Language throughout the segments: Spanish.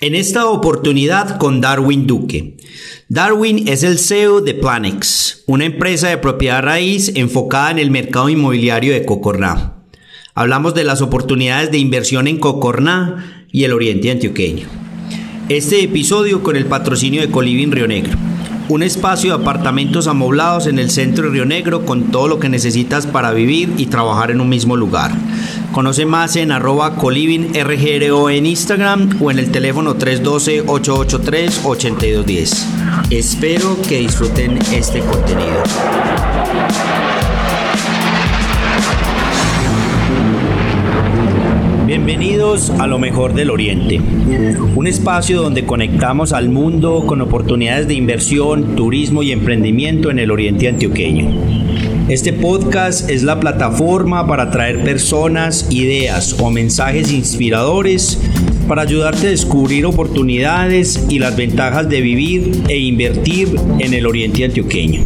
En esta oportunidad con Darwin Duque. Darwin es el CEO de Planex, una empresa de propiedad raíz enfocada en el mercado inmobiliario de Cocorná. Hablamos de las oportunidades de inversión en Cocorná y el oriente antioqueño. Este episodio con el patrocinio de Coliving Río Negro un espacio de apartamentos amoblados en el centro de Río Negro con todo lo que necesitas para vivir y trabajar en un mismo lugar. Conoce más en arroba en Instagram o en el teléfono 312-883-8210. Espero que disfruten este contenido. Bienvenidos a lo mejor del Oriente, un espacio donde conectamos al mundo con oportunidades de inversión, turismo y emprendimiento en el Oriente antioqueño. Este podcast es la plataforma para traer personas, ideas o mensajes inspiradores para ayudarte a descubrir oportunidades y las ventajas de vivir e invertir en el Oriente Antioqueño.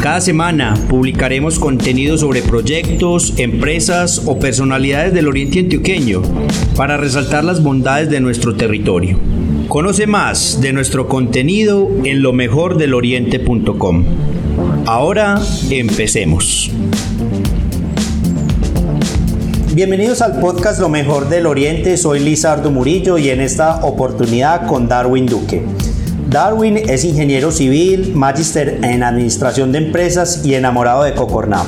Cada semana publicaremos contenido sobre proyectos, empresas o personalidades del Oriente Antioqueño para resaltar las bondades de nuestro territorio. Conoce más de nuestro contenido en lo mejor del oriente.com. Ahora empecemos. Bienvenidos al podcast Lo mejor del Oriente, soy Lizardo Murillo y en esta oportunidad con Darwin Duque. Darwin es ingeniero civil, magister en administración de empresas y enamorado de Cocorná.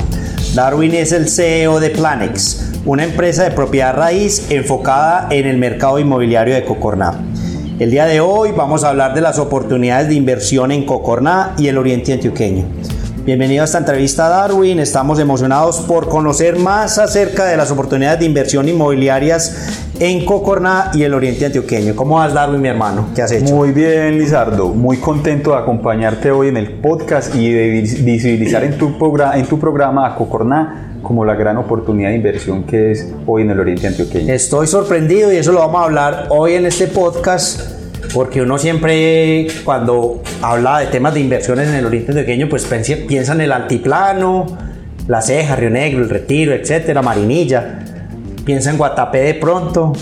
Darwin es el CEO de Planex, una empresa de propiedad raíz enfocada en el mercado inmobiliario de Cocorná. El día de hoy vamos a hablar de las oportunidades de inversión en Cocorná y el Oriente Antioqueño. Bienvenido a esta entrevista Darwin, estamos emocionados por conocer más acerca de las oportunidades de inversión inmobiliarias en Cocorná y el Oriente Antioqueño. ¿Cómo vas Darwin, mi hermano? ¿Qué has hecho? Muy bien, Lizardo, muy contento de acompañarte hoy en el podcast y de visibilizar en tu, en tu programa a Cocorná como la gran oportunidad de inversión que es hoy en el Oriente Antioqueño. Estoy sorprendido y eso lo vamos a hablar hoy en este podcast porque uno siempre cuando habla de temas de inversiones en el oriente antioqueño, pues piensa en el altiplano, la ceja, Río Negro, el Retiro, etcétera, Marinilla, piensa en Guatapé de pronto,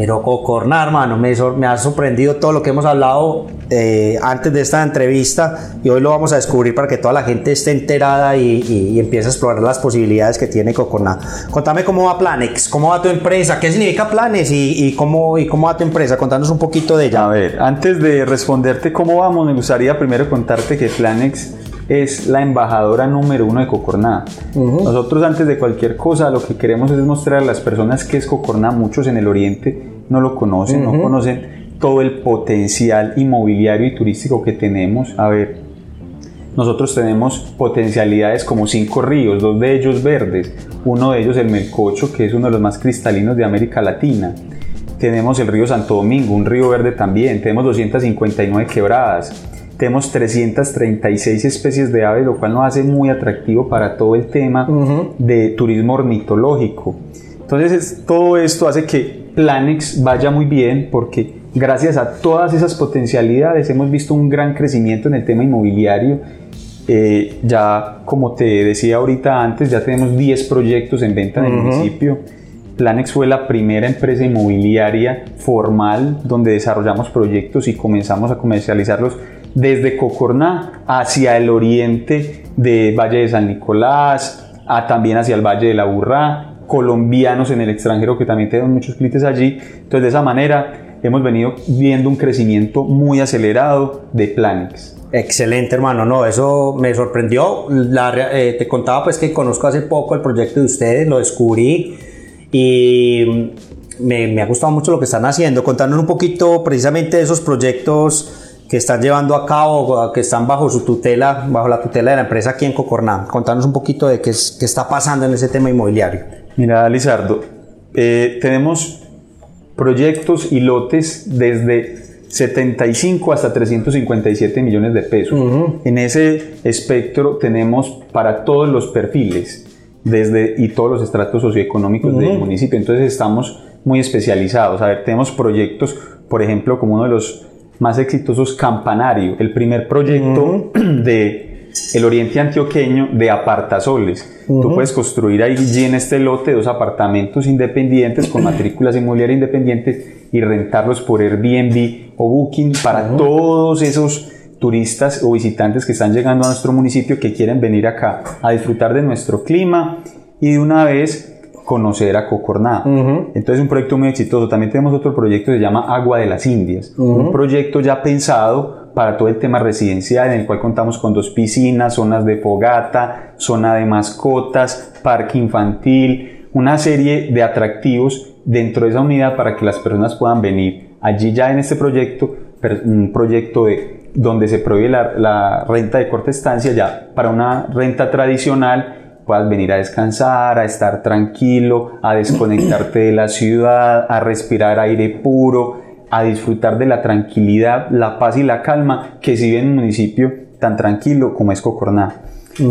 pero Cocorná, hermano, me, ha sorprendido todo lo que hemos hablado eh, antes de esta entrevista y hoy lo vamos a descubrir para que toda la gente esté enterada y, empiece a explorar las posibilidades que tiene Cocorná. Contame cómo va Planex, cómo va tu empresa, qué significa Planes y, cómo, y cómo va tu empresa. Contanos un poquito de ella. A ver, antes de responderte cómo vamos, me gustaría primero contarte que Planex es la embajadora número uno de Cocorná. Nosotros antes de cualquier cosa lo que queremos es mostrar a las personas que es Cocorná, muchos en el oriente no lo conocen, no conocen todo el potencial inmobiliario y turístico que tenemos. A ver, nosotros tenemos potencialidades como cinco ríos, dos de ellos verdes, uno de ellos el Melcocho, que es uno de los más cristalinos de América Latina. Tenemos el río Santo Domingo, un río verde también, tenemos 259 quebradas, tenemos 336 especies de aves, lo cual nos hace muy atractivo para todo el tema de turismo ornitológico. Entonces, todo esto hace que Planex vaya muy bien porque gracias a todas esas potencialidades hemos visto un gran crecimiento en el tema inmobiliario. Eh, ya, como te decía ahorita antes, ya tenemos 10 proyectos en venta en el municipio. Planex fue la primera empresa inmobiliaria formal donde desarrollamos proyectos y comenzamos a comercializarlos desde Cocorná hacia el oriente de Valle de San Nicolás, a también hacia el Valle de la Burrá, colombianos en el extranjero que también tenemos muchos clientes allí. Entonces de esa manera hemos venido viendo un crecimiento muy acelerado de Planex. Excelente, hermano. No, eso me sorprendió. Eh, te contaba pues que conozco hace poco el proyecto de ustedes, lo descubrí y me, me ha gustado mucho lo que están haciendo. Contanos un poquito precisamente de esos proyectos que están llevando a cabo, que están bajo su tutela, bajo la tutela de la empresa aquí en Cocorná. Contanos un poquito de qué, qué está pasando en ese tema inmobiliario. Mira, Lizardo, eh, tenemos proyectos y lotes desde 75 hasta 357 millones de pesos. En ese espectro tenemos para todos los perfiles desde, y todos los estratos socioeconómicos del municipio. Entonces estamos muy especializados. A ver, tenemos proyectos, por ejemplo, como uno de los más exitosos Campanario, el primer proyecto de el oriente antioqueño de apartasoles. Tú puedes construir allí en este lote dos apartamentos independientes con matrículas inmobiliarias independientes y rentarlos por Airbnb o Booking para todos esos turistas o visitantes que están llegando a nuestro municipio que quieren venir acá a disfrutar de nuestro clima. Y de una vez conocer a Cocorná. Entonces es un proyecto muy exitoso. También tenemos otro proyecto que se llama Agua de las Indias. Un proyecto ya pensado para todo el tema residencial en el cual contamos con dos piscinas, zonas de fogata, zona de mascotas, parque infantil, una serie de atractivos dentro de esa unidad para que las personas puedan venir. Allí ya en este proyecto, un proyecto de donde se prohíbe la, la renta de corta estancia ya para una renta tradicional puedas venir a descansar, a estar tranquilo, a desconectarte de la ciudad, a respirar aire puro, a disfrutar de la tranquilidad, la paz y la calma que se vive en un municipio tan tranquilo como es Cocorná.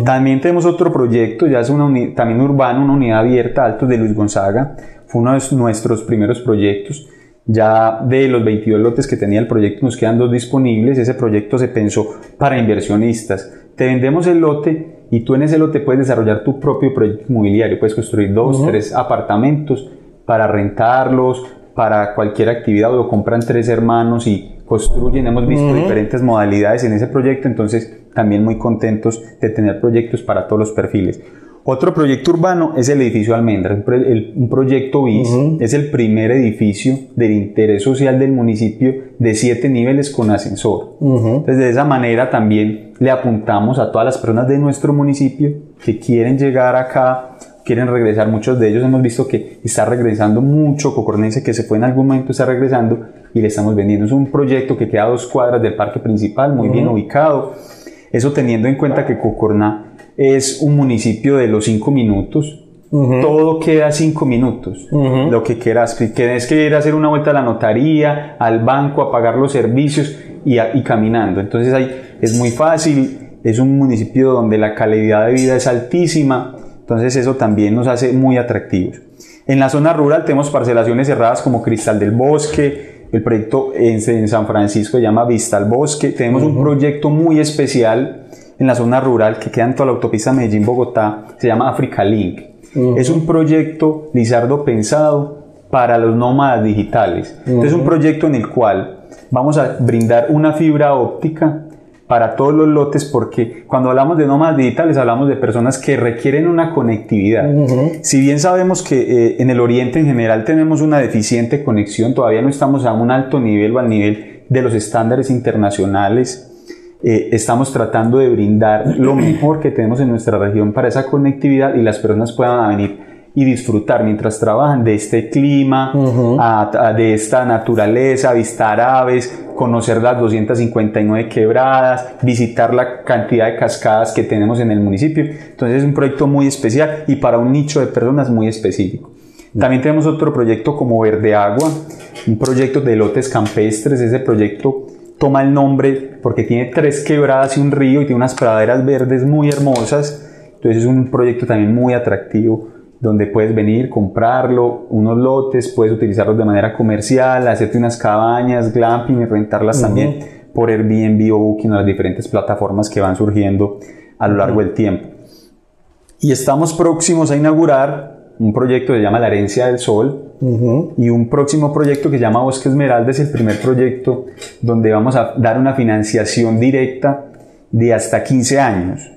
También tenemos otro proyecto, ya es una también urbano, una unidad abierta, Altos de Luis Gonzaga. Fue uno de nuestros primeros proyectos. Ya de los 22 lotes que tenía el proyecto nos quedan dos disponibles. Ese proyecto se pensó para inversionistas. Te vendemos el lote y tú en ese lote puedes desarrollar tu propio proyecto inmobiliario, puedes construir dos, tres apartamentos para rentarlos, para cualquier actividad, o lo compran tres hermanos y construyen, hemos visto diferentes modalidades en ese proyecto, entonces también muy contentos de tener proyectos para todos los perfiles. Otro proyecto urbano es el edificio Almendra, un proyecto BIS, es el primer edificio del interés social del municipio de siete niveles con ascensor. Entonces de esa manera también le apuntamos a todas las personas de nuestro municipio que quieren llegar acá, quieren regresar, muchos de ellos hemos visto que está regresando mucho, Cocornense que se fue en algún momento está regresando y le estamos vendiendo. Es un proyecto que queda a dos cuadras del parque principal, muy bien ubicado. Eso teniendo en cuenta que Cocorná es un municipio de los cinco minutos. Todo queda cinco minutos. Lo que quieras, si quieres que ir a hacer una vuelta a la notaría, al banco, a pagar los servicios y, y caminando. Entonces ahí es muy fácil. Es un municipio donde la calidad de vida es altísima. Entonces eso también nos hace muy atractivos. En la zona rural tenemos parcelaciones cerradas como Cristal del Bosque, el proyecto en, San Francisco se llama Vista al Bosque. Tenemos un proyecto muy especial en la zona rural que queda en toda la autopista Medellín-Bogotá, se llama Africa Link. Es un proyecto, Lizardo, pensado para los nómadas digitales. Es un proyecto en el cual vamos a brindar una fibra óptica para todos los lotes porque cuando hablamos de nómadas digitales hablamos de personas que requieren una conectividad. Si bien sabemos que eh, en el oriente en general tenemos una deficiente conexión, todavía no estamos a un alto nivel o al nivel de los estándares internacionales eh, estamos tratando de brindar lo mejor que tenemos en nuestra región para esa conectividad y las personas puedan venir y disfrutar mientras trabajan de este clima, de esta naturaleza, avistar aves, conocer las 259 quebradas, visitar la cantidad de cascadas que tenemos en el municipio. Entonces es un proyecto muy especial y para un nicho de personas muy específico. También tenemos otro proyecto como Verde Agua, un proyecto de lotes campestres. Ese proyecto toma el nombre porque tiene tres quebradas y un río y tiene unas praderas verdes muy hermosas. Entonces es un proyecto también muy atractivo donde puedes venir, comprarlo, unos lotes, puedes utilizarlos de manera comercial, hacerte unas cabañas, glamping y rentarlas también por Airbnb o Booking o las diferentes plataformas que van surgiendo a lo largo del tiempo. Y estamos próximos a inaugurar un proyecto que se llama La Herencia del Sol y un próximo proyecto que se llama Bosque Esmeralda es el primer proyecto donde vamos a dar una financiación directa de hasta 15 años.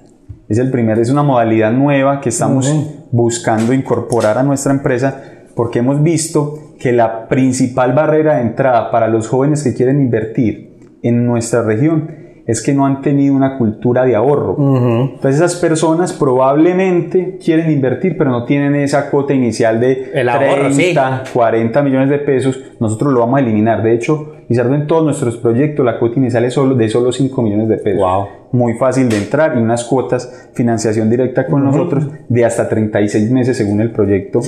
Es el primer, es una modalidad nueva que estamos buscando incorporar a nuestra empresa porque hemos visto que la principal barrera de entrada para los jóvenes que quieren invertir en nuestra región es que no han tenido una cultura de ahorro. Entonces esas personas probablemente quieren invertir, pero no tienen esa cuota inicial de El 30, 40 millones de pesos. Nosotros lo vamos a eliminar. De hecho, Lizardo en todos nuestros proyectos la cuota inicial es solo de solo 5 millones de pesos. Muy fácil de entrar y unas cuotas financiación directa con nosotros de hasta 36 meses según el proyecto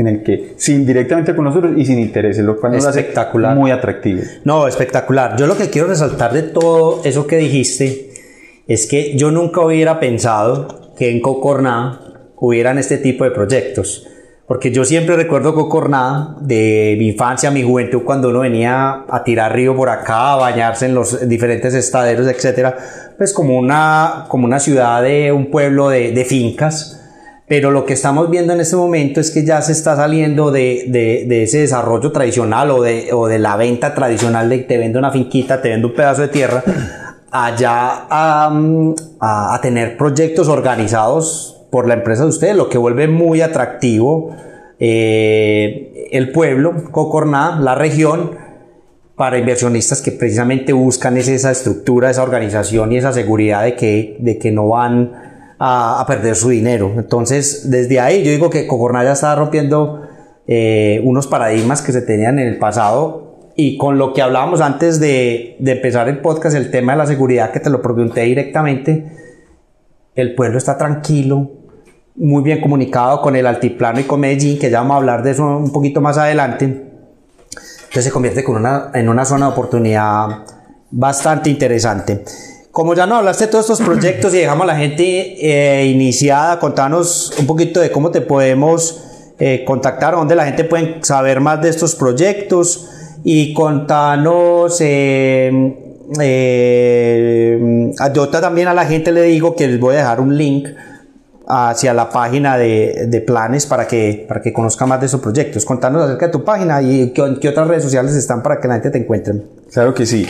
en el que sin directamente con nosotros y sin intereses, lo cual nos hace espectacular. muy atractivo. No, espectacular. Yo lo que quiero resaltar de todo eso que dijiste es que yo nunca hubiera pensado que en Cocorná hubieran este tipo de proyectos. porque yo siempre recuerdo Cocorná de mi infancia, mi juventud, cuando uno venía a tirar río por acá, a bañarse en los diferentes estaderos, etcétera, pues como una, como una ciudad de un pueblo de, de fincas. Pero lo que estamos viendo en este momento es que ya se está saliendo de, de, de ese desarrollo tradicional o de, o de la venta tradicional de te vendo una finquita, te vendo un pedazo de tierra, allá a, a, a tener proyectos organizados por la empresa de ustedes, lo que vuelve muy atractivo eh, el pueblo, Cocorná, la región, para inversionistas que precisamente buscan es esa estructura, esa organización y esa seguridad de que, de que no van a, perder su dinero. Entonces, desde ahí yo digo que Cocorná ya está rompiendo eh, unos paradigmas que se tenían en el pasado y con lo que hablábamos antes de, de empezar el podcast, el tema de la seguridad, que te lo pregunté directamente, el pueblo está tranquilo, muy bien comunicado con el altiplano y con Medellín, que ya vamos a hablar de eso un poquito más adelante. Entonces se convierte con una, en una zona de oportunidad bastante interesante. Como ya nos hablaste de todos estos proyectos y dejamos a la gente eh, iniciada, contanos un poquito de cómo te podemos eh, contactar, dónde la gente puede saber más de estos proyectos y contanos... Eh, eh, yo también a la gente le digo que les voy a dejar un link hacia la página de, de, planes para que, para que conozca más de esos proyectos. Contanos acerca de tu página y qué, otras redes sociales están para que la gente te encuentre. Claro que sí.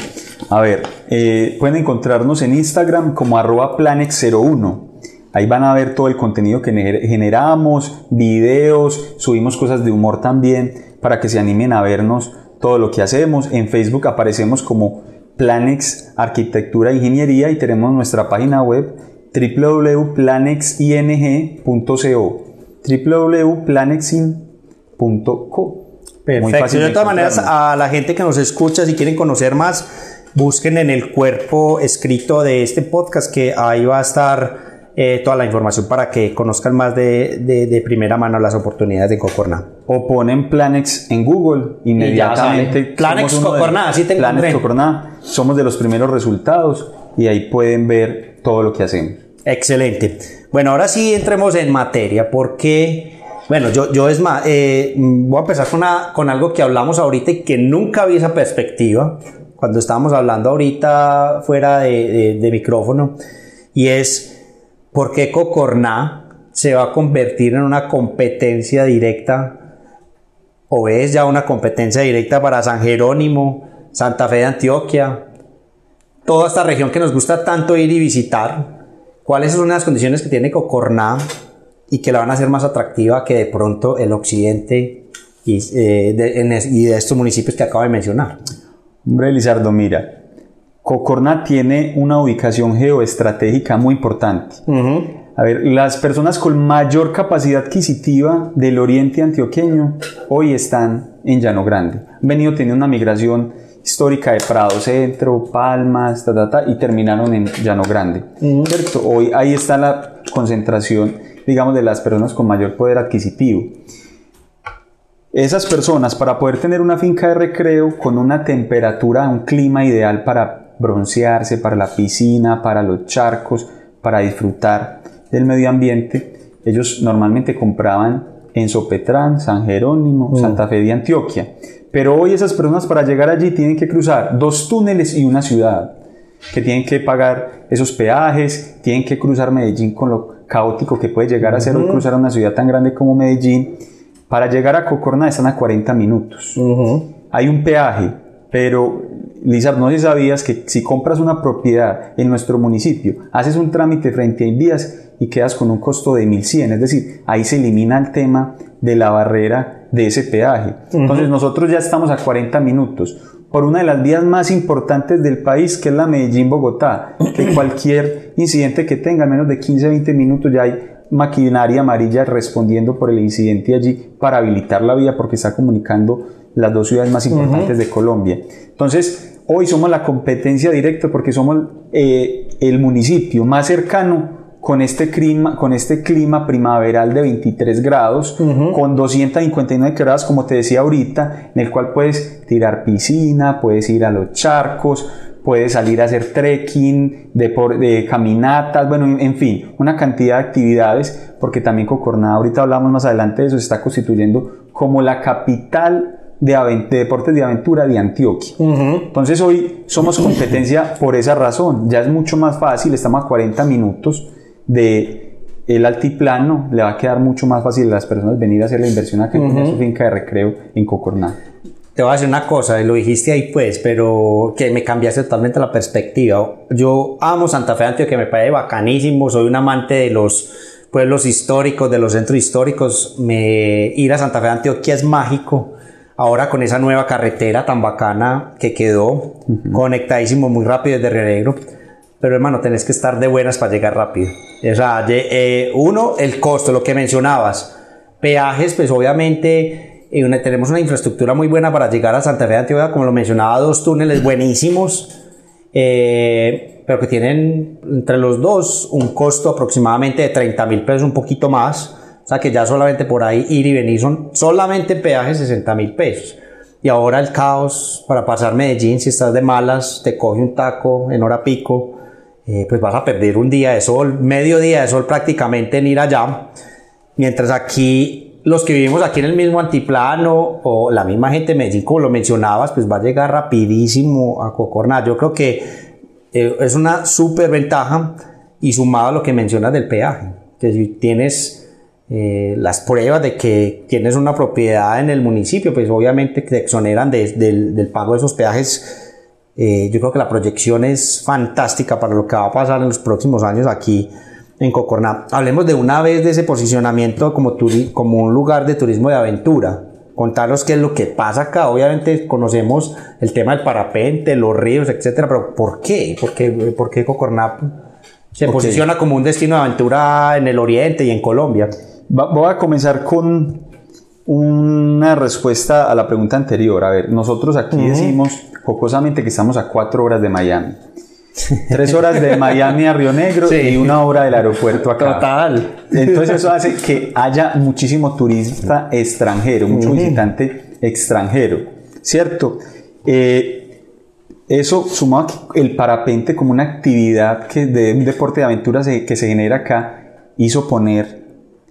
A ver, eh, pueden encontrarnos en Instagram como arroba planex01. Ahí van a ver todo el contenido que generamos, videos, subimos cosas de humor también para que se animen a vernos todo lo que hacemos. En Facebook aparecemos como Planex Arquitectura e Ingeniería y tenemos nuestra página web www.planexing.co www.planexing.co Perfecto. de todas maneras, a la gente que nos escucha, si quieren conocer más, busquen en el cuerpo escrito de este podcast que ahí va a estar eh, toda la información para que conozcan más de, de, de, primera mano las oportunidades de Cocorná. O ponen Planex en Google, inmediatamente. Planex Cocorná, así te Planex Cocorná, somos de los primeros resultados y ahí pueden ver todo lo que hacemos. Excelente. Bueno, ahora sí entremos en materia, porque, bueno, yo, yo es más, eh, voy a empezar con, con algo que hablamos ahorita y que nunca vi esa perspectiva cuando estábamos hablando ahorita fuera de, de micrófono, y es por qué Cocorná se va a convertir en una competencia directa, o es ya una competencia directa para San Jerónimo, Santa Fe de Antioquia, toda esta región que nos gusta tanto ir y visitar ¿Cuáles son las condiciones que tiene Cocorná y que la van a hacer más atractiva que de pronto el occidente y, eh, de, en, y de estos municipios que acabo de mencionar? Hombre, Lizardo, mira, Cocorná tiene una ubicación geoestratégica muy importante. Uh -huh. A ver, las personas con mayor capacidad adquisitiva del oriente antioqueño hoy están en Llano Grande. Han venido teniendo una migración histórica de Prado Centro, Palmas, ta, ta, ta, y terminaron en Llano Grande. Hoy ahí está la concentración, digamos, de las personas con mayor poder adquisitivo. Esas personas, para poder tener una finca de recreo con una temperatura, un clima ideal para broncearse, para la piscina, para los charcos, para disfrutar del medio ambiente, ellos normalmente compraban en Sopetrán, San Jerónimo. Santa Fe de Antioquia. Pero hoy esas personas para llegar allí tienen que cruzar dos túneles y una ciudad, que tienen que pagar esos peajes, tienen que cruzar Medellín con lo caótico que puede llegar a ser uh -huh. cruzar una ciudad tan grande como Medellín. Para llegar a Cocorná están a 40 minutos. Uh -huh. Hay un peaje, pero Lisa, no sé si sabías que si compras una propiedad en nuestro municipio, haces un trámite frente a Invías y quedas con un costo de 1100, es decir, ahí se elimina el tema de la barrera de ese peaje. Entonces uh -huh. nosotros ya estamos a 40 minutos por una de las vías más importantes del país, que es la Medellín-Bogotá, que cualquier incidente que tenga menos de 15-20 minutos ya hay maquinaria amarilla respondiendo por el incidente allí para habilitar la vía porque está comunicando las dos ciudades más importantes uh -huh. de Colombia. Entonces, hoy somos la competencia directa porque somos eh, el municipio más cercano con este clima, con este clima primaveral de 23 grados, uh -huh. con 259 grados, como te decía ahorita, en el cual puedes tirar piscina, puedes ir a los charcos, puede salir a hacer trekking, de, de caminatas, bueno, en, fin, una cantidad de actividades, porque también Cocorná, ahorita hablamos más adelante de eso, se está constituyendo como la capital de, deportes de aventura de Antioquia. Entonces hoy somos competencia por esa razón, ya es mucho más fácil, estamos a 40 minutos de el altiplano, le va a quedar mucho más fácil a las personas venir a hacer la inversión acá en su finca de recreo en Cocorná. Te voy a decir una cosa, lo dijiste ahí pues, pero que me cambiaste totalmente la perspectiva. Yo amo Santa Fe Antioquia, me parece bacanísimo, soy un amante de los pueblos históricos, de los centros históricos. Me, ir a Santa Fe Antioquia es mágico. Ahora con esa nueva carretera tan bacana que quedó, conectadísimo muy rápido desde Río Negro. Pero hermano, tenés que estar de buenas para llegar rápido. O sea, eh, uno, el costo, lo que mencionabas. Peajes, pues obviamente tenemos una infraestructura muy buena para llegar a Santa Fe de Antioquia, como lo mencionaba, dos túneles buenísimos, eh, pero que tienen entre los dos un costo aproximadamente de 30 mil pesos, un poquito más. O sea que ya solamente por ahí ir y venir son solamente peajes 60 mil pesos. Y ahora el caos para pasar Medellín, si estás de malas, te coge un taco en hora pico, eh, pues vas a perder un día de sol, medio día de sol prácticamente en ir allá. Mientras aquí los que vivimos aquí en el mismo antiplano o la misma gente de Medellín, como lo mencionabas, pues va a llegar rapidísimo a Cocorná. Yo creo que eh, es una súper ventaja y sumado a lo que mencionas del peaje, que si tienes eh, las pruebas de que tienes una propiedad en el municipio, pues obviamente te exoneran del, pago de esos peajes. Eh, yo creo que la proyección es fantástica para lo que va a pasar en los próximos años aquí en Cocorná. Hablemos de una vez de ese posicionamiento como, como un lugar de turismo de aventura. Contaros qué es lo que pasa acá. Obviamente conocemos el tema del parapente, los ríos, etcétera, pero ¿por qué? ¿Por qué, por qué Cocorná se posiciona como un destino de aventura en el oriente y en Colombia? voy a comenzar con una respuesta a la pregunta anterior. A ver, nosotros aquí decimos jocosamente que estamos a cuatro horas de Miami. Tres horas de Miami a Río Negro y una hora del aeropuerto acá. Total. Entonces eso hace que haya muchísimo turista extranjero, mucho visitante extranjero, ¿cierto? Eh, eso sumado el parapente como una actividad que de un deporte de aventura que se genera acá hizo poner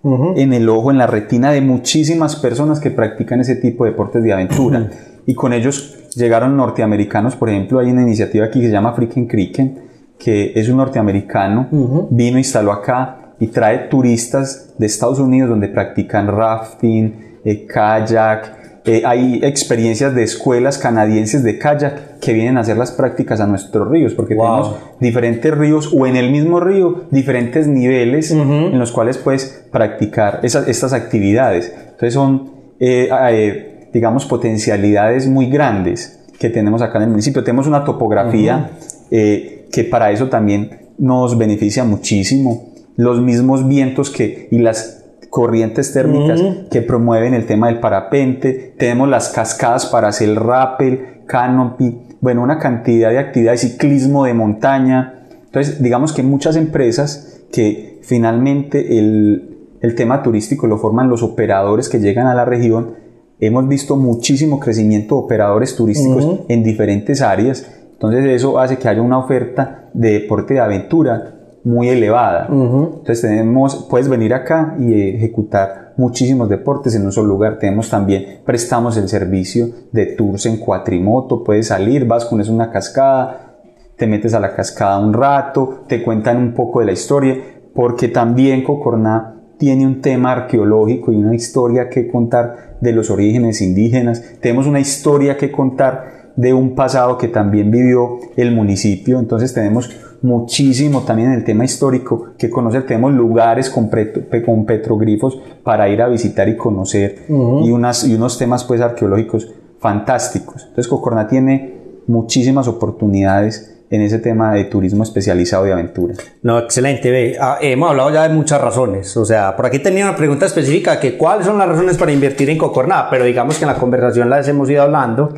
en el ojo, en la retina de muchísimas personas que practican ese tipo de deportes de aventura. Y con ellos llegaron norteamericanos, por ejemplo, hay una iniciativa aquí que se llama Freaking Cricken, que es un norteamericano, vino, instaló acá y trae turistas de Estados Unidos donde practican rafting, eh, kayak, eh, hay experiencias de escuelas canadienses de kayak que vienen a hacer las prácticas a nuestros ríos, porque tenemos diferentes ríos o en el mismo río diferentes niveles en los cuales puedes practicar esas, estas actividades. Entonces son eh, digamos, potencialidades muy grandes que tenemos acá en el municipio. Tenemos una topografía eh, que para eso también nos beneficia muchísimo. Los mismos vientos que, y las corrientes térmicas que promueven el tema del parapente. Tenemos las cascadas para hacer el rappel, canopy, bueno, una cantidad de actividades, ciclismo de montaña. Entonces, digamos que muchas empresas que finalmente el, el tema turístico lo forman los operadores que llegan a la región hemos visto muchísimo crecimiento de operadores turísticos en diferentes áreas. Entonces eso hace que haya una oferta de deporte de aventura muy elevada. Entonces tenemos, puedes venir acá y ejecutar muchísimos deportes en un solo lugar. Tenemos también, prestamos el servicio de tours en cuatrimoto. Puedes salir, vas con eso una cascada, te metes a la cascada un rato, te cuentan un poco de la historia, porque también Cocorná tiene un tema arqueológico y una historia que contar de los orígenes indígenas. Tenemos una historia que contar de un pasado que también vivió el municipio. Entonces tenemos muchísimo también en el tema histórico que conocer. Tenemos lugares con, con petroglifos para ir a visitar y conocer y, unas, y unos temas pues arqueológicos fantásticos. Entonces Cocorná tiene muchísimas oportunidades en ese tema de turismo especializado de aventura. No, excelente. Ah, hemos hablado ya de muchas razones. O sea, por aquí tenía una pregunta específica que cuáles son las razones para invertir en Cocorná, pero digamos que en la conversación las hemos ido hablando.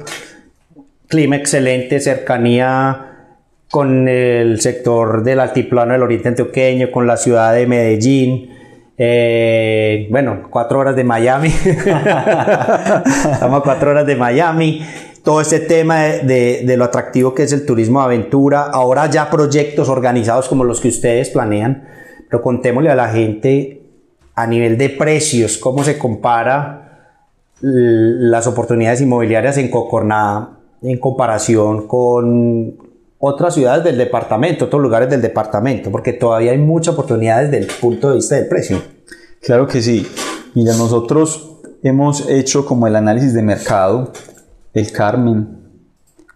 Clima excelente, cercanía con el sector del altiplano del oriente antioqueño, con la ciudad de Medellín. Eh, bueno, cuatro horas de Miami. Estamos a cuatro horas de Miami. todo este tema de, lo atractivo que es el turismo de aventura, ahora ya proyectos organizados como los que ustedes planean, pero contémosle a la gente a nivel de precios, cómo se compara las oportunidades inmobiliarias en Cocorná en comparación con otras ciudades del departamento, otros lugares del departamento, porque todavía hay muchas oportunidades desde el punto de vista del precio. Claro que sí. Mira, nosotros hemos hecho como el análisis de mercado, el Carmen,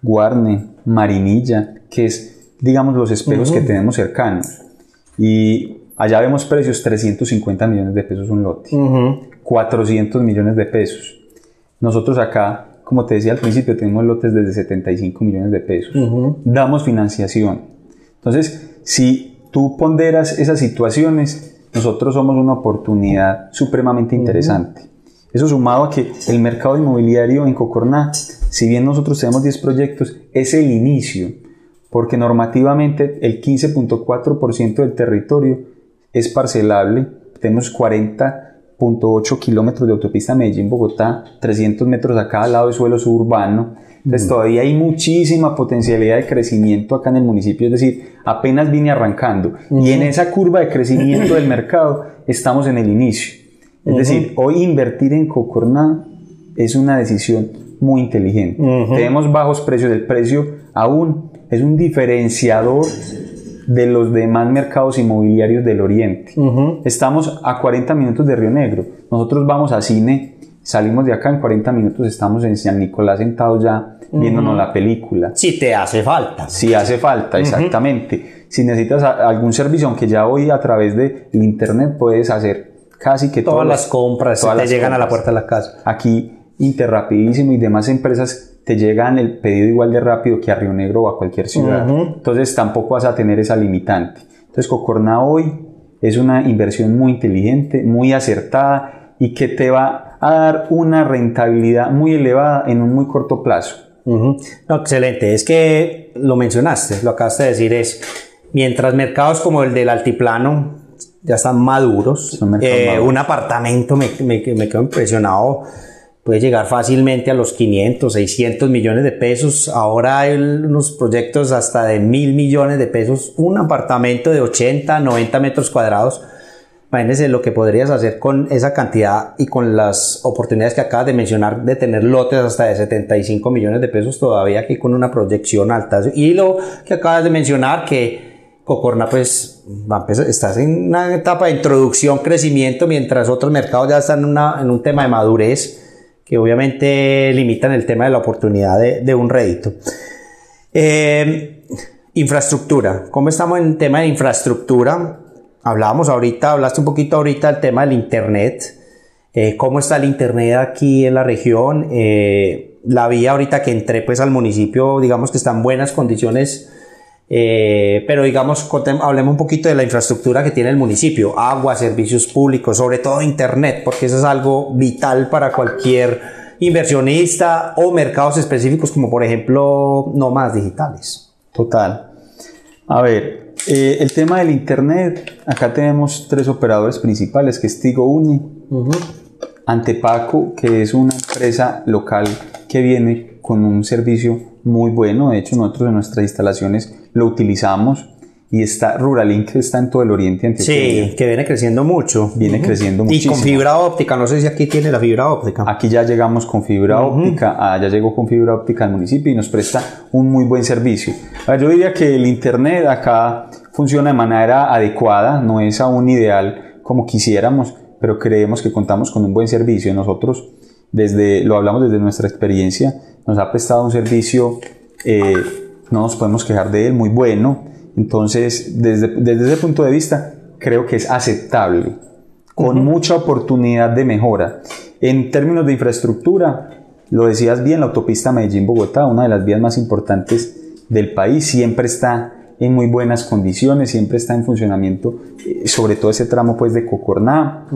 Guarne, Marinilla, que es, digamos, los espejos que tenemos cercanos. Y allá vemos precios 350 millones de pesos un lote, 400 millones de pesos. Nosotros acá como te decía al principio, tenemos lotes desde 75 millones de pesos. Damos financiación. Entonces, si tú ponderas esas situaciones, nosotros somos una oportunidad supremamente interesante. Eso sumado a que el mercado inmobiliario en Cocorná, si bien nosotros tenemos 10 proyectos, es el inicio, porque normativamente el 15.4% del territorio es parcelable, tenemos 40 .8 kilómetros de autopista Medellín-Bogotá, 300 metros a cada lado de suelo suburbano. Entonces mm. todavía hay muchísima potencialidad de crecimiento acá en el municipio, es decir, apenas vine arrancando. Y en esa curva de crecimiento del mercado estamos en el inicio. Es decir, hoy invertir en Cocorná es una decisión muy inteligente. Tenemos bajos precios, el precio aún es un diferenciador de los demás mercados inmobiliarios del Oriente. Estamos a 40 minutos de Río Negro. Nosotros vamos a cine, salimos de acá en 40 minutos, estamos en San Nicolás sentados ya viéndonos la película. Si te hace falta. Si hace falta, exactamente. Si necesitas algún servicio, aunque ya hoy a través del internet puedes hacer casi que todas, las compras todas te llegan a la puerta de la casa. Aquí Interrapidísimo y demás empresas te llegan el pedido igual de rápido que a Río Negro o a cualquier ciudad. Entonces tampoco vas a tener esa limitante. Entonces Cocorna hoy es una inversión muy inteligente, muy acertada y que te va a dar una rentabilidad muy elevada en un muy corto plazo. excelente, es que lo mencionaste, lo acabaste de decir, es mientras mercados como el del altiplano ya están maduros, eh, un apartamento me, me, me quedo impresionado puede llegar fácilmente a los 500, 600 millones de pesos. Ahora hay unos proyectos hasta de mil millones de pesos. Un apartamento de 80, 90 metros cuadrados. Imagínense lo que podrías hacer con esa cantidad y con las oportunidades que acabas de mencionar de tener lotes hasta de 75 millones de pesos todavía aquí con una proyección alta. Y lo que acabas de mencionar que Cocorna pues va a empezar, estás en una etapa de introducción, crecimiento, mientras otros mercados ya están en, una, en un tema de madurez que obviamente limitan el tema de la oportunidad de, un rédito. Eh, infraestructura. ¿Cómo estamos en el tema de infraestructura? Hablábamos ahorita, hablaste un poquito ahorita del tema del Internet. Eh, ¿Cómo está el Internet aquí en la región? Eh, la vía ahorita que entré pues al municipio, digamos que está en buenas condiciones eh, pero digamos, hablemos un poquito de la infraestructura que tiene el municipio, agua, servicios públicos, sobre todo internet, porque eso es algo vital para cualquier inversionista o mercados específicos como por ejemplo nómadas digitales. Total. A ver, eh, el tema del internet, acá tenemos tres operadores principales, que es Tigo Uni, Antepaco, que es una empresa local que viene con un servicio muy bueno, de hecho nosotros en nuestras instalaciones lo utilizamos y está Ruralink está en todo el oriente antioqueño. Sí, que viene creciendo mucho. Viene creciendo muchísimo. Y con fibra óptica, no sé si aquí tiene la fibra óptica. Aquí ya llegamos con fibra óptica, ah, ya llegó con fibra óptica al municipio y nos presta un muy buen servicio. yo diría que el internet acá funciona de manera adecuada, no es aún ideal como quisiéramos, pero creemos que contamos con un buen servicio. Nosotros, desde, lo hablamos desde nuestra experiencia, nos ha prestado un servicio eh, no nos podemos quejar de él, muy bueno. Entonces, desde, desde ese punto de vista, creo que es aceptable, con mucha oportunidad de mejora. En términos de infraestructura, lo decías bien, la autopista Medellín-Bogotá, una de las vías más importantes del país, siempre está en muy buenas condiciones, siempre está en funcionamiento, eh, sobre todo ese tramo pues de Cocorná.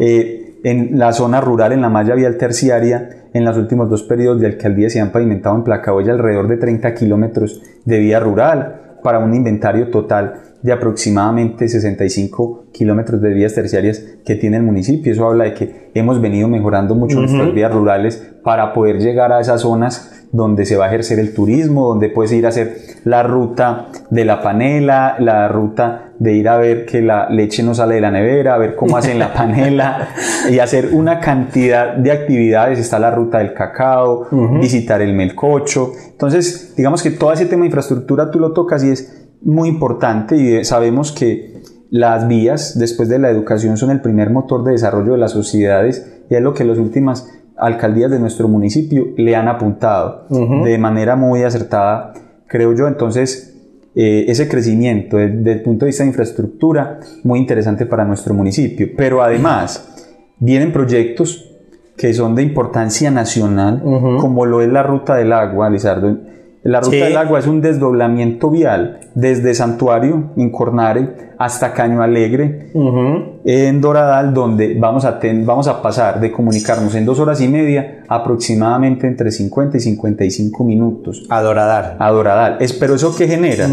Eh, en la zona rural, en la malla vial terciaria, en los últimos dos periodos de alcaldía se han pavimentado en Placaboya alrededor de 30 kilómetros de vía rural para un inventario total de aproximadamente 65 kilómetros de vías terciarias que tiene el municipio. Eso habla de que hemos venido mejorando mucho nuestras vías rurales para poder llegar a esas zonas donde se va a ejercer el turismo, donde puedes ir a hacer la ruta de la panela, la ruta de ir a ver que la leche no sale de la nevera, a ver cómo hacen la panela y hacer una cantidad de actividades. Está la ruta del cacao, visitar el melcocho. Entonces, digamos que todo ese tema de infraestructura tú lo tocas y es muy importante y sabemos que las vías después de la educación son el primer motor de desarrollo de las sociedades y es lo que las últimas alcaldías de nuestro municipio le han apuntado de manera muy acertada, creo yo. Entonces, eh, ese crecimiento desde, el punto de vista de infraestructura, muy interesante para nuestro municipio. Pero además, vienen proyectos que son de importancia nacional, como lo es la Ruta del Agua, Lizardo la ruta del agua es un desdoblamiento vial desde Santuario, en Cornare, hasta Caño Alegre, en Doradal, donde vamos a, vamos a pasar de comunicarnos en dos horas y media aproximadamente entre 50 y 55 minutos. A Doradal. A Doradal. Es, pero eso que genera?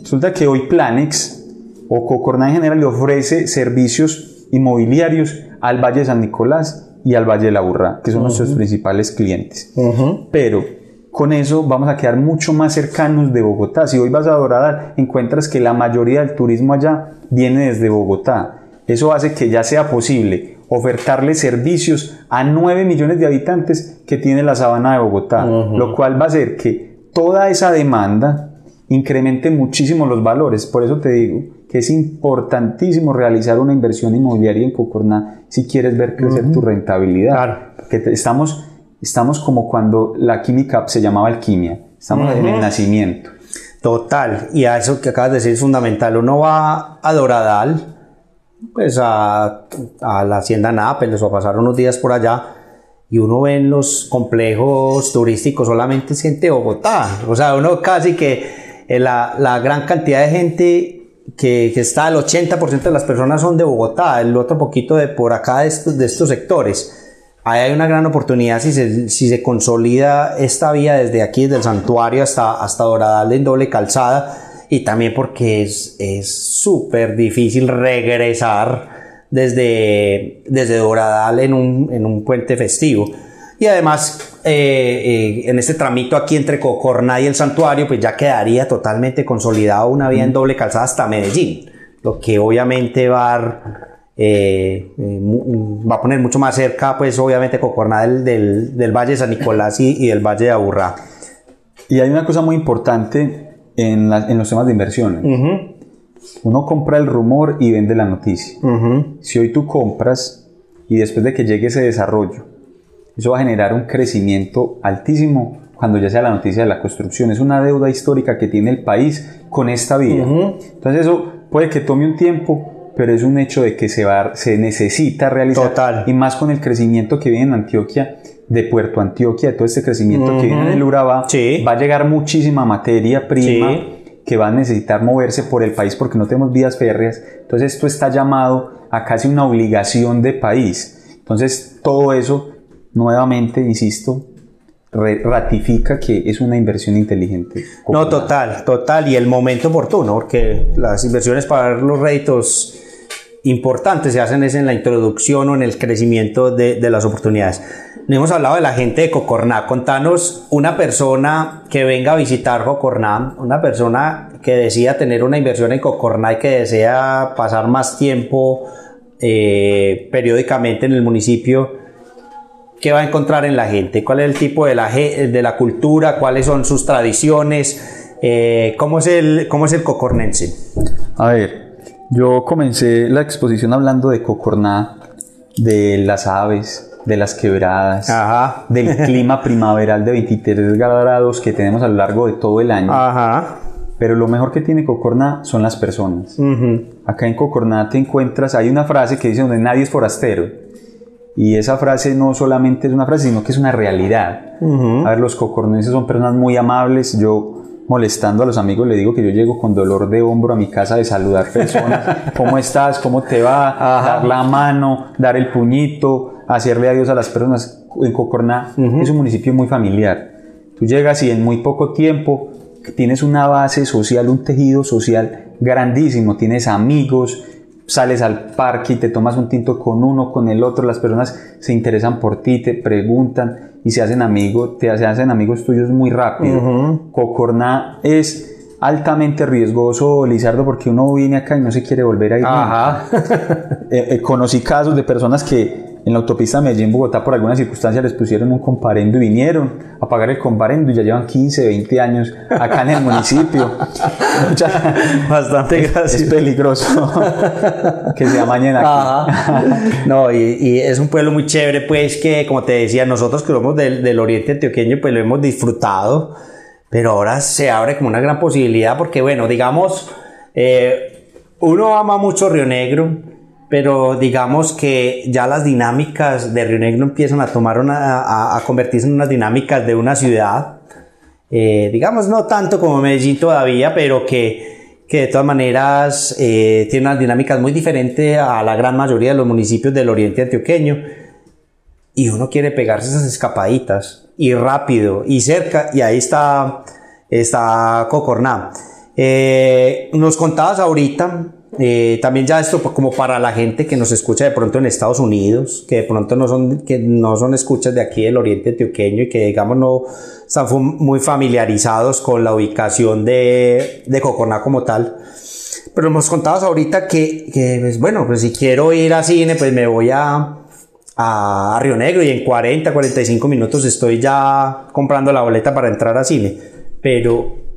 Resulta que hoy Planex o Cocorná en general le ofrece servicios inmobiliarios al Valle de San Nicolás y al Valle de la Burra, que son nuestros principales clientes. Pero con eso vamos a quedar mucho más cercanos de Bogotá. Si hoy vas a Doradal, encuentras que la mayoría del turismo allá viene desde Bogotá. Eso hace que ya sea posible ofertarle servicios a 9 millones de habitantes que tiene la sabana de Bogotá, lo cual va a hacer que toda esa demanda incremente muchísimo los valores. Por eso te digo que es importantísimo realizar una inversión inmobiliaria en Cocorná si quieres ver crecer tu rentabilidad. Claro. Porque estamos estamos como cuando la química se llamaba alquimia, estamos en el nacimiento. Total, y a eso que acabas de decir es fundamental, uno va a Doradal, pues a, a la hacienda Nápoles o a pasar unos días por allá, y uno ve en los complejos turísticos solamente gente de Bogotá, o sea, uno casi que eh, la, la gran cantidad de gente que, que, está, el 80% de las personas son de Bogotá, el otro poquito de por acá de estos, de estos sectores ahí hay una gran oportunidad si se, si se consolida esta vía desde aquí, desde el santuario hasta, hasta Doradal en doble calzada, y también porque es súper difícil regresar desde, desde Doradal en un, en un puente festivo. Y además, eh, eh, en este tramito aquí entre Cocorná y el santuario, pues ya quedaría totalmente consolidado una vía en doble calzada hasta Medellín, lo que obviamente va a dar eh, eh, va a poner mucho más cerca, pues obviamente Cocorná del, del, Valle de San Nicolás y, del Valle de Aburrá. Y hay una cosa muy importante en, en los temas de inversiones. Uno compra el rumor y vende la noticia. Si hoy tú compras y después de que llegue ese desarrollo, eso va a generar un crecimiento altísimo cuando ya sea la noticia de la construcción. Es una deuda histórica que tiene el país con esta vía. Entonces eso puede que tome un tiempo, pero es un hecho de que se, va, se necesita realizar. Total. Y más con el crecimiento que viene en Antioquia, de Puerto Antioquia, de todo este crecimiento que viene del Urabá, va a llegar muchísima materia prima que va a necesitar moverse por el país porque no tenemos vías férreas. Entonces esto está llamado a casi una obligación de país. Entonces todo eso, nuevamente, insisto, ratifica que es una inversión inteligente. No, total, total, y el momento oportuno, porque las inversiones para los réditos importantes se hacen es en la introducción o en el crecimiento de, las oportunidades. Hemos hablado de la gente de Cocorná. Contanos una persona que venga a visitar Cocorná, una persona que decida tener una inversión en Cocorná y que desea pasar más tiempo eh, periódicamente en el municipio. ¿Qué va a encontrar en la gente? ¿Cuál es el tipo de la, de la cultura? ¿Cuáles son sus tradiciones? Eh, ¿cómo, es el, ¿Cómo es el cocornense? A ver, yo comencé la exposición hablando de Cocorná, de las aves, de las quebradas, del clima primaveral de 23 grados que tenemos a lo largo de todo el año. Pero lo mejor que tiene Cocorná son las personas. Acá en Cocorná te encuentras, hay una frase que dice donde nadie es forastero. Y esa frase no solamente es una frase, sino que es una realidad. A ver, los cocornenses son personas muy amables. Yo molestando a los amigos, le digo que yo llego con dolor de hombro a mi casa de saludar personas, ¿cómo estás? ¿Cómo te va? Dar la mano, dar el puñito, hacerle adiós a las personas. En Cocorná es un municipio muy familiar. Tú llegas y en muy poco tiempo tienes una base social, un tejido social grandísimo, tienes amigos, sales al parque y te tomas un tinto con uno, con el otro, las personas se interesan por ti, te preguntan y se hacen amigos, te hacen amigos tuyos muy rápido. Cocorná es altamente riesgoso, Lizardo, porque uno viene acá y no se quiere volver a ir. Ajá. Eh, eh, conocí casos de personas que en la autopista Medellín-Bogotá por alguna circunstancia les pusieron un comparendo y vinieron a pagar el comparendo y ya llevan 15, 20 años acá en el municipio. Bastante gracias. Es peligroso que se amañen aquí. Ajá. No, y, y es un pueblo muy chévere, pues que como te decía, nosotros que somos del, del oriente antioqueño, pues lo hemos disfrutado, pero ahora se abre como una gran posibilidad porque, bueno, digamos, eh, uno ama mucho Río Negro, pero digamos que ya las dinámicas de Río Negro empiezan a tomar una, a, a convertirse en unas dinámicas de una ciudad, eh, digamos no tanto como Medellín todavía, pero que, que de todas maneras eh, tiene unas dinámicas muy diferentes a la gran mayoría de los municipios del oriente antioqueño. Y uno quiere pegarse esas escapaditas, y rápido, y cerca, y ahí está, está Cocorná. Eh, nos contabas ahorita eh, también ya esto pues, como para la gente que nos escucha de pronto en Estados Unidos, que de pronto no son, que no son escuchas de aquí del oriente antioqueño y que digamos no están muy familiarizados con la ubicación de, de como tal. Pero nos contabas ahorita que, que pues, bueno, pues si quiero ir a cine, pues me voy a, a Río Negro y en 40, 45 minutos estoy ya comprando la boleta para entrar a cine. Pero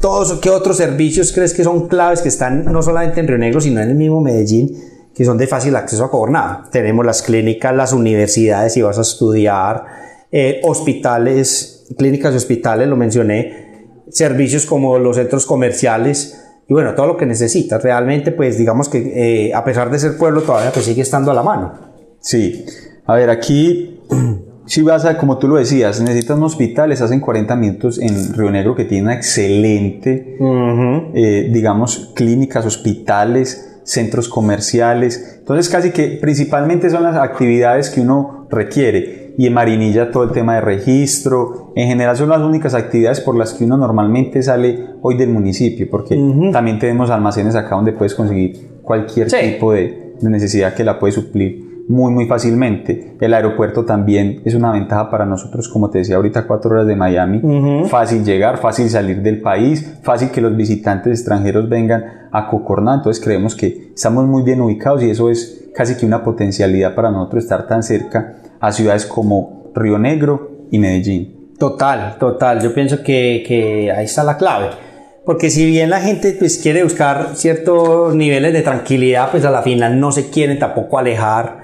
todos, ¿qué otros servicios crees que son claves que están no solamente en Río Negro, sino en el mismo Medellín, que son de fácil acceso a Cobornada? Tenemos las clínicas, las universidades, si vas a estudiar, eh, hospitales, clínicas y hospitales, lo mencioné, servicios como los centros comerciales, y bueno, todo lo que necesitas. Realmente, pues digamos que eh, a pesar de ser pueblo, todavía pues sigue estando a la mano. Sí, a ver, aquí si vas a, como tú lo decías, necesitas un hospital, estás en 40 minutos en Río Negro que tiene una excelente, eh, digamos, clínicas, hospitales, centros comerciales. Entonces casi que principalmente son las actividades que uno requiere. Y en Marinilla todo el tema de registro. En general son las únicas actividades por las que uno normalmente sale hoy del municipio, porque también tenemos almacenes acá donde puedes conseguir cualquier tipo de, de necesidad que la puedes suplir muy muy fácilmente. El aeropuerto también es una ventaja para nosotros, como te decía ahorita, cuatro horas de Miami. Fácil llegar, fácil salir del país, fácil que los visitantes extranjeros vengan a Cocorná. Entonces creemos que estamos muy bien ubicados y eso es casi que una potencialidad para nosotros estar tan cerca a ciudades como Río Negro y Medellín. Total, total. Yo pienso que, que ahí está la clave. Porque si bien la gente pues, quiere buscar ciertos niveles de tranquilidad, pues a la final no se quieren tampoco alejar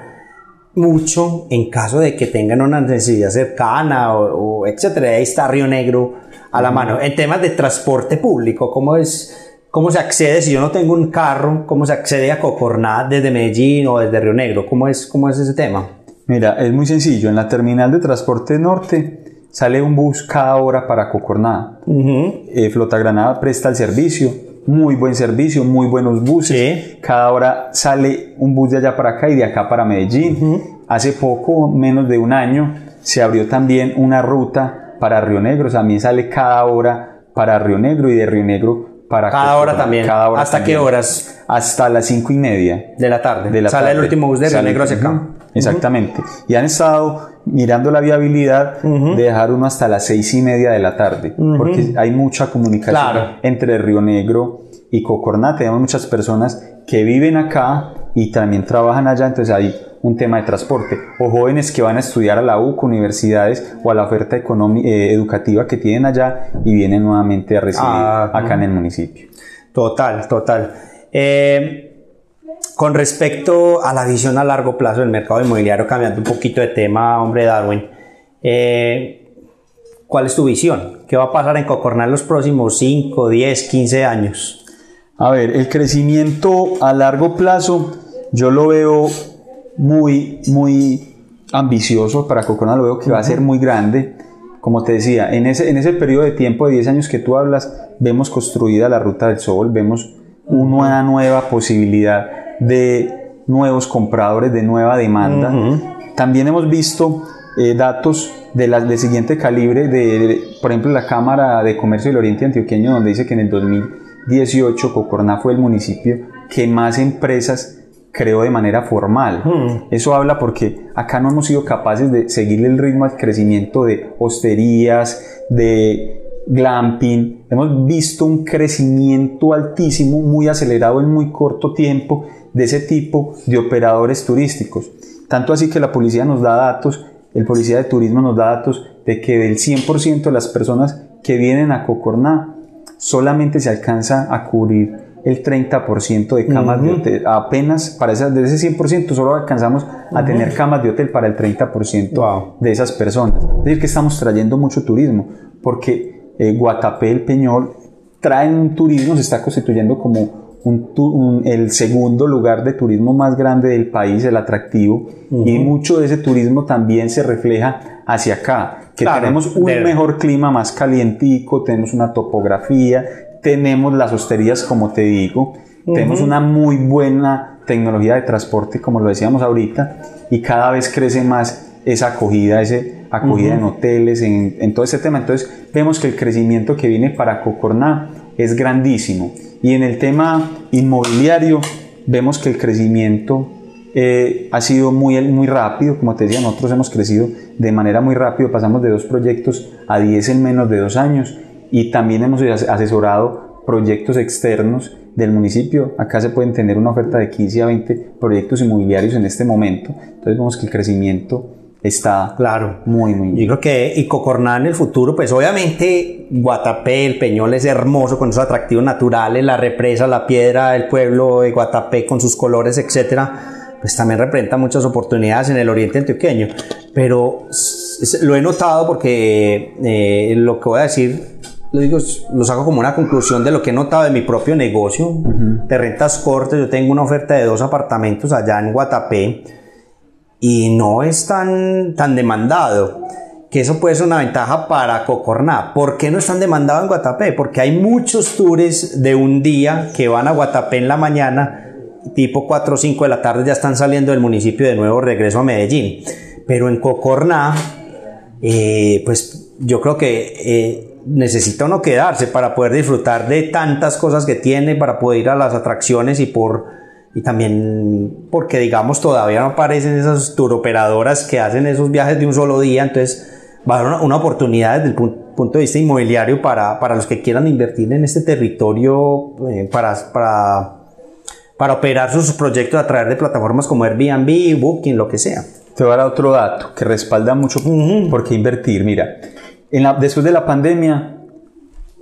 mucho en caso de que tengan una necesidad cercana o, etcétera. Ahí está Río Negro a la mano. En temas de transporte público, ¿cómo es? ¿Cómo se accede? Si yo no tengo un carro, ¿cómo se accede a Cocorná desde Medellín o desde Río Negro? ¿Cómo es, cómo es ese tema? Mira, es muy sencillo. En la terminal de transporte norte sale un bus cada hora para Cocorná. Eh, Flota Granada presta el servicio muy buen servicio, muy buenos buses. Cada hora sale un bus de allá para acá y de acá para Medellín. Hace poco, menos de un año, se abrió también una ruta para Río Negro. También sale cada hora para Río Negro y de Río Negro para cada hora también. Cada hora ¿Hasta qué horas? Hasta las cinco y media de la tarde. De la sale tarde. el último bus de Río Negro hacia acá. Exactamente. Y han estado mirando la viabilidad de dejar uno hasta las seis y media de la tarde, porque hay mucha comunicación Claro. entre Río Negro y Cocorná. Tenemos muchas personas que viven acá y también trabajan allá, entonces hay un tema de transporte. O jóvenes que van a estudiar a la UCA, universidades o a la oferta eh, educativa que tienen allá y vienen nuevamente a residir Ah, acá en el municipio. Total, total. Eh, con respecto a la visión a largo plazo del mercado inmobiliario, cambiando un poquito de tema, hombre Darwin, eh, ¿cuál es tu visión? ¿Qué va a pasar en Cocorná en los próximos 5, 10, 15 años? A ver, el crecimiento a largo plazo yo lo veo muy, muy ambicioso para Cocorná, lo veo que va a ser muy grande. Como te decía, en ese, en ese periodo de tiempo de 10 años que tú hablas, vemos construida la Ruta del Sol, vemos una nueva posibilidad de nuevos compradores, de nueva demanda. También hemos visto eh, datos de, la, de siguiente calibre, de, de, por ejemplo, la Cámara de Comercio del Oriente Antioqueño, donde dice que en el 2018 Cocorná fue el municipio que más empresas creó de manera formal. Hmm. Eso habla porque acá no hemos sido capaces de seguir el ritmo al crecimiento de hosterías, de glamping. Hemos visto un crecimiento altísimo, muy acelerado en muy corto tiempo de ese tipo de operadores turísticos. Tanto así que la policía nos da datos, el policía de turismo nos da datos de que del 100% de las personas que vienen a Cocorná solamente se alcanza a cubrir el 30% de camas de hotel. Apenas para esas, de ese 100% solo alcanzamos a tener camas de hotel para el 30% Wow. de esas personas. Es decir, que estamos trayendo mucho turismo, porque eh, Guatapé, el Peñol, traen un turismo, se está constituyendo como un tu- un- el segundo lugar de turismo más grande del país, el atractivo, y mucho de ese turismo también se refleja hacia acá, que Claro, tenemos un mejor clima, más calientico, tenemos una topografía, tenemos las hosterías, como te digo, tenemos una muy buena tecnología de transporte, como lo decíamos ahorita, y cada vez crece más esa acogida, ese acogida en hoteles, en, en todo ese tema. Entonces vemos que el crecimiento que viene para Cocorná es grandísimo. Y en el tema inmobiliario vemos que el crecimiento eh, ha sido muy, muy rápido, como te decía, nosotros hemos crecido de manera muy rápido, pasamos de dos proyectos a 10 en menos de dos años. Y también hemos as- asesorado proyectos externos del municipio. Acá se pueden tener una oferta de 15 a 20 proyectos inmobiliarios en este momento, entonces vemos que el crecimiento está Claro. muy, muy Yo creo que y Cocorná en el futuro, pues obviamente Guatapé, el Peñol es hermoso con esos atractivos naturales, la represa, la piedra, el pueblo de Guatapé con sus colores, etcétera, pues también representa muchas oportunidades en el oriente antioqueño. Pero lo he notado porque eh, lo que voy a decir lo digo, lo saco como una conclusión de lo que he notado de mi propio negocio de rentas cortas. Yo tengo una oferta de dos apartamentos allá en Guatapé y no es tan, tan demandado. Que eso puede ser una ventaja para Cocorná. ¿Por qué no es tan demandado en Guatapé? Porque hay muchos tours de un día que van a Guatapé en la mañana, tipo 4 o 5 de la tarde ya están saliendo del municipio de nuevo, regreso a Medellín. Pero en Cocorná, eh, pues yo creo que eh, necesita uno quedarse para poder disfrutar de tantas cosas que tiene, para poder ir a las atracciones y por y también porque digamos todavía no aparecen esas turoperadoras que hacen esos viajes de un solo día, entonces va a haber una, una oportunidad desde el pun- punto de vista inmobiliario para, para los que quieran invertir en este territorio eh, para, para, para operar sus proyectos a través de plataformas como Airbnb, Booking, lo que sea. Te voy a dar otro dato que respalda mucho por qué invertir. Mira, en la- después de la pandemia,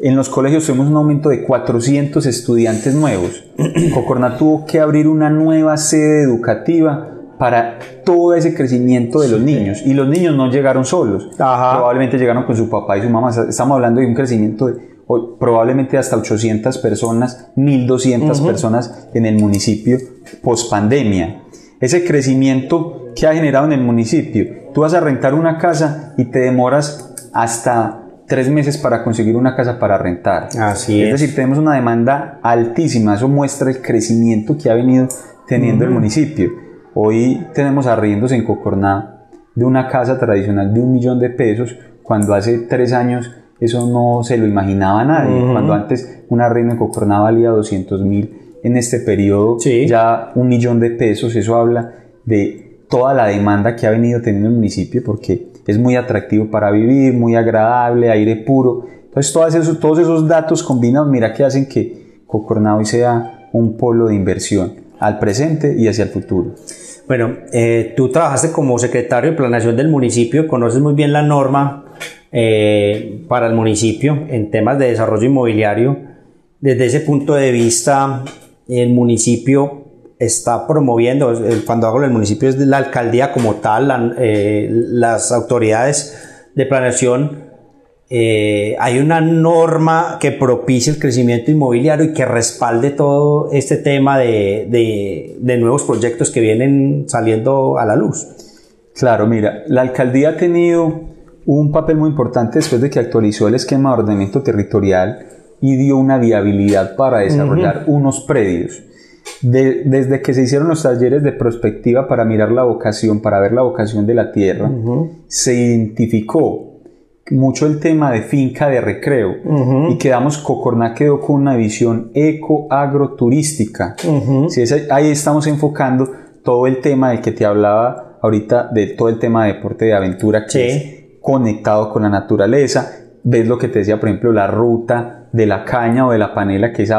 en los colegios tuvimos un aumento de 400 estudiantes nuevos. Cocorná tuvo que abrir una nueva sede educativa para todo ese crecimiento de los niños. Y los niños no llegaron solos. Ajá. Probablemente llegaron con su papá y su mamá. Estamos hablando de un crecimiento de o- probablemente hasta 800 personas, 1200 personas en el municipio post pandemia. Ese crecimiento que ha generado en el municipio. Tú vas a rentar una casa y te demoras hasta tres meses para conseguir una casa para rentar. Así es. es. decir, tenemos una demanda altísima. Eso muestra el crecimiento que ha venido teniendo el municipio. Hoy tenemos arriendos en Cocorná de una casa tradicional de un millón de pesos, cuando hace tres años eso no se lo imaginaba nadie. Cuando antes un arriendo en Cocorná valía 200 mil, en este periodo Sí. ya un millón de pesos. Eso habla de toda la demanda que ha venido teniendo el municipio porque es muy atractivo para vivir, muy agradable, aire puro. Entonces todos esos, todos esos datos combinados, mira que hacen que Cocorná hoy sea un polo de inversión al presente y hacia el futuro. Bueno, eh, tú trabajaste como secretario de planeación del municipio, conoces muy bien la norma eh, para el municipio en temas de desarrollo inmobiliario. Desde ese punto de vista, el municipio está promoviendo, el- cuando hablo del municipio es de la alcaldía como tal, la- eh, las autoridades de planeación eh, hay una norma que propicie el crecimiento inmobiliario y que respalde todo este tema de, de- de nuevos proyectos que vienen saliendo a la luz. Claro, mira, la alcaldía ha tenido un papel muy importante después de que actualizó el esquema de ordenamiento territorial y dio una viabilidad para desarrollar unos predios. De- desde que se hicieron los talleres de prospectiva para mirar la vocación, para ver la vocación de la tierra, se identificó mucho el tema de finca de recreo. Y quedamos, Cocorná quedó con una visión eco-agroturística. ahí estamos enfocando todo el tema del que te hablaba ahorita, de todo el tema de deporte de aventura que es conectado con la naturaleza. Ves lo que te decía, por ejemplo, la ruta de la caña o de la panela, que es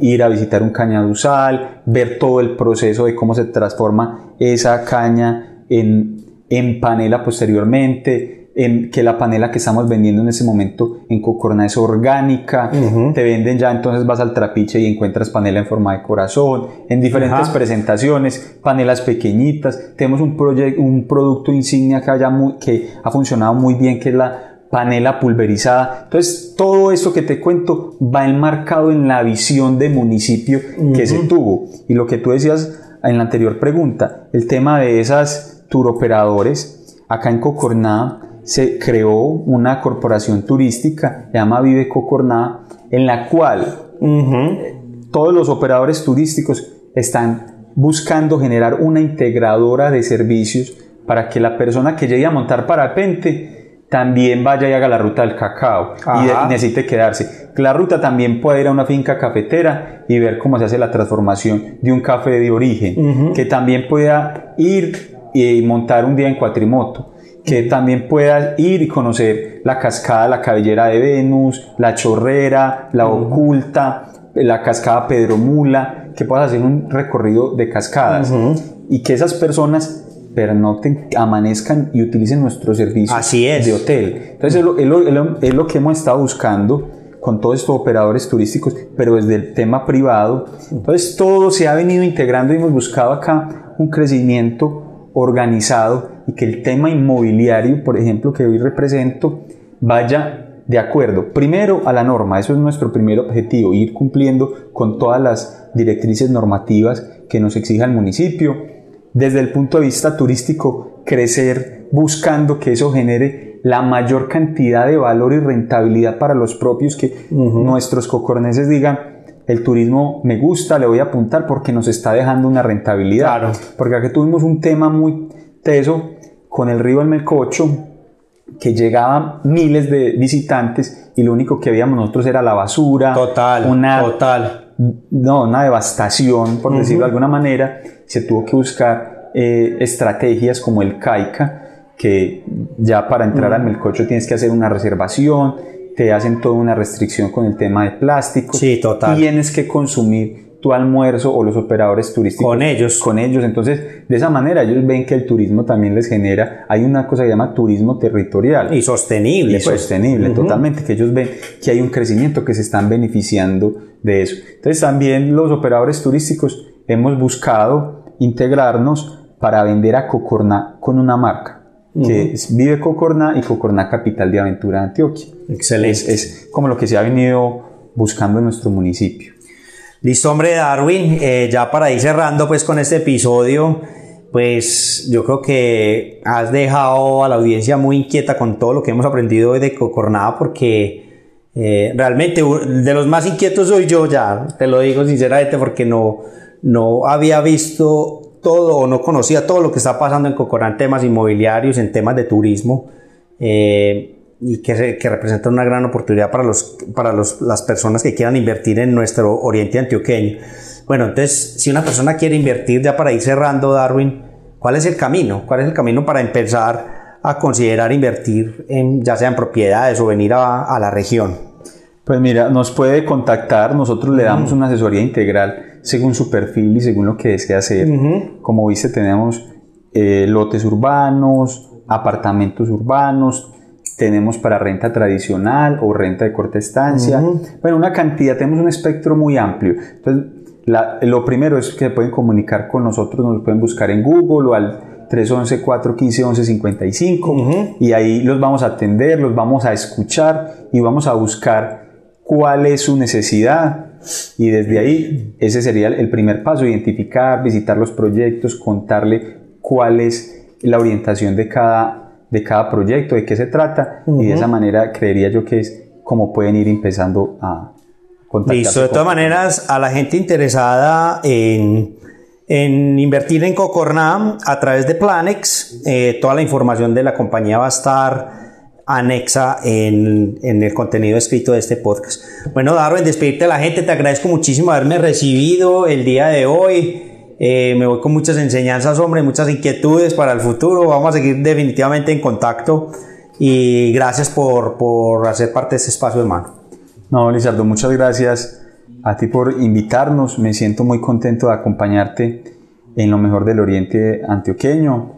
ir a visitar un cañaduzal, ver todo el proceso de cómo se transforma esa caña en, en panela posteriormente, en que la panela que estamos vendiendo en ese momento en Cocorna es orgánica, te venden ya, entonces vas al trapiche y encuentras panela en forma de corazón, en diferentes presentaciones, panelas pequeñitas, tenemos un, un producto insignia que, haya que ha funcionado muy bien, que es la panela pulverizada. Entonces, todo esto que te cuento va enmarcado en la visión de municipio que se tuvo. Y lo que tú decías en la anterior pregunta, el tema de esas turoperadores, acá en Cocorná, se creó una corporación turística, se llama Vive Cocorná, en la cual todos los operadores turísticos están buscando generar una integradora de servicios para que la persona que llegue a montar parapente también vaya y haga la ruta del cacao y, necesite quedarse. La ruta también puede ir a una finca cafetera y ver cómo se hace la transformación de un café de origen, que también pueda ir y montar un día en cuatrimoto que también puedas ir y conocer la cascada, la cabellera de Venus, la chorrera, la oculta, la cascada Pedro Mula, que puedas hacer un recorrido de cascadas. Y que esas personas pernoten, amanezcan y utilicen nuestro servicio de hotel. Entonces es lo, es lo que hemos estado buscando con todos estos operadores turísticos, pero desde el tema privado. Entonces todo se ha venido integrando y hemos buscado acá un crecimiento organizado y que el tema inmobiliario, por ejemplo, que hoy represento, vaya de acuerdo, primero a la norma, eso es nuestro primer objetivo, ir cumpliendo con todas las directrices normativas que nos exija el municipio. Desde el punto de vista turístico, crecer buscando que eso genere la mayor cantidad de valor y rentabilidad para los propios, que nuestros cocorneses digan, el turismo me gusta, le voy a apuntar porque nos está dejando una rentabilidad. Claro. Porque aquí tuvimos un tema muy teso con el río El Melcocho, que llegaban miles de visitantes y lo único que veíamos nosotros era la basura. Total, una, total. No, una devastación, por decirlo de alguna manera. Se tuvo que buscar eh, estrategias como el CAICA, que ya para entrar al Melcocho tienes que hacer una reservación, te hacen toda una restricción con el tema de plástico. Sí, total. Tienes que consumir tu almuerzo o los operadores turísticos con ellos. Con ellos. Entonces, de esa manera ellos ven que el turismo también les genera, hay una cosa que se llama turismo territorial. Y sostenible. Y pues. sostenible, totalmente, que ellos ven que hay un crecimiento, que se están beneficiando de eso. Entonces, también los operadores turísticos hemos buscado integrarnos para vender a Cocorná con una marca que es Vive Cocorná y Cocorná Capital de Aventura de Antioquia. Excelente. Es, es, como lo que se ha venido buscando en nuestro municipio. Listo, hombre, Darwin, eh, ya para ir cerrando pues con este episodio, pues yo creo que has dejado a la audiencia muy inquieta con todo lo que hemos aprendido hoy de Cocornada porque eh, realmente de los más inquietos soy yo ya, te lo digo sinceramente porque no, no había visto todo o no conocía todo lo que está pasando en Cocorná en temas inmobiliarios, en temas de turismo. Eh, y que, que, representa una gran oportunidad para, los, para los, las personas que quieran invertir en nuestro oriente antioqueño. Bueno, entonces, si una persona quiere invertir, ya para ir cerrando, Darwin, ¿cuál es el camino? ¿Cuál es el camino para empezar a considerar invertir, en, ya sea en propiedades o venir a, a la región? Pues mira, nos puede contactar, nosotros le damos una asesoría integral según su perfil y según lo que desea hacer. Como viste, tenemos eh, lotes urbanos, apartamentos urbanos, tenemos para renta tradicional o renta de corta estancia. Bueno, una cantidad, tenemos un espectro muy amplio. Entonces, lo primero es que pueden comunicar con nosotros, nos pueden buscar en Google o al 311-415-1155 y ahí los vamos a atender, los vamos a escuchar y vamos a buscar cuál es su necesidad y desde ahí ese sería el primer paso, identificar, visitar los proyectos, contarle cuál es la orientación de cada de cada proyecto, de qué se trata, y de esa manera creería yo que es como pueden ir empezando a contactar. Listo, de todas maneras, a la gente interesada en, en invertir en Cocornam a través de Planex, eh, toda la información de la compañía va a estar anexa en, el contenido escrito de este podcast. Bueno, Darwin, despedirte a la gente, te agradezco muchísimo haberme recibido el día de hoy. Eh, me voy con muchas enseñanzas, hombre, muchas inquietudes para el futuro. Vamos a seguir definitivamente en contacto y gracias por, por hacer parte de este espacio, hermano. No, Lizardo, muchas gracias a ti por invitarnos. Me siento muy contento de acompañarte en lo mejor del Oriente Antioqueño.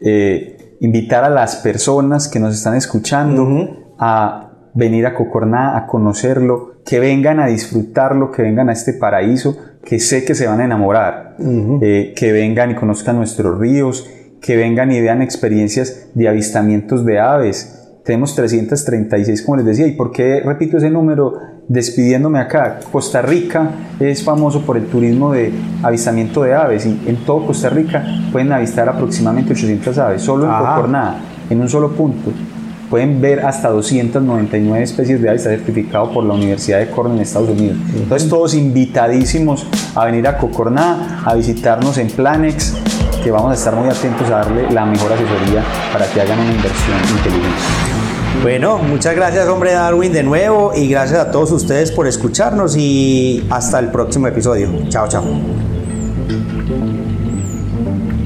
Eh, invitar a las personas que nos están escuchando a venir a Cocorná, a conocerlo, que vengan a disfrutarlo, que vengan a este paraíso, que sé que se van a enamorar, eh, que vengan y conozcan nuestros ríos, que vengan y vean experiencias de avistamientos de aves. Tenemos 336, como les decía, ¿y por qué repito ese número? despidiéndome acá, Costa Rica es famoso por el turismo de avistamiento de aves y en todo Costa Rica pueden avistar aproximadamente 800 aves, solo en Cocornada, en un solo punto. Pueden ver hasta 299 especies de aves, está certificado por la Universidad de Cornell en Estados Unidos. Entonces todos invitadísimos a venir a Cocorná, a visitarnos en Planex, que vamos a estar muy atentos a darle la mejor asesoría para que hagan una inversión inteligente. Bueno, muchas gracias hombre Darwin de nuevo y gracias a todos ustedes por escucharnos y hasta el próximo episodio. Chao, chao.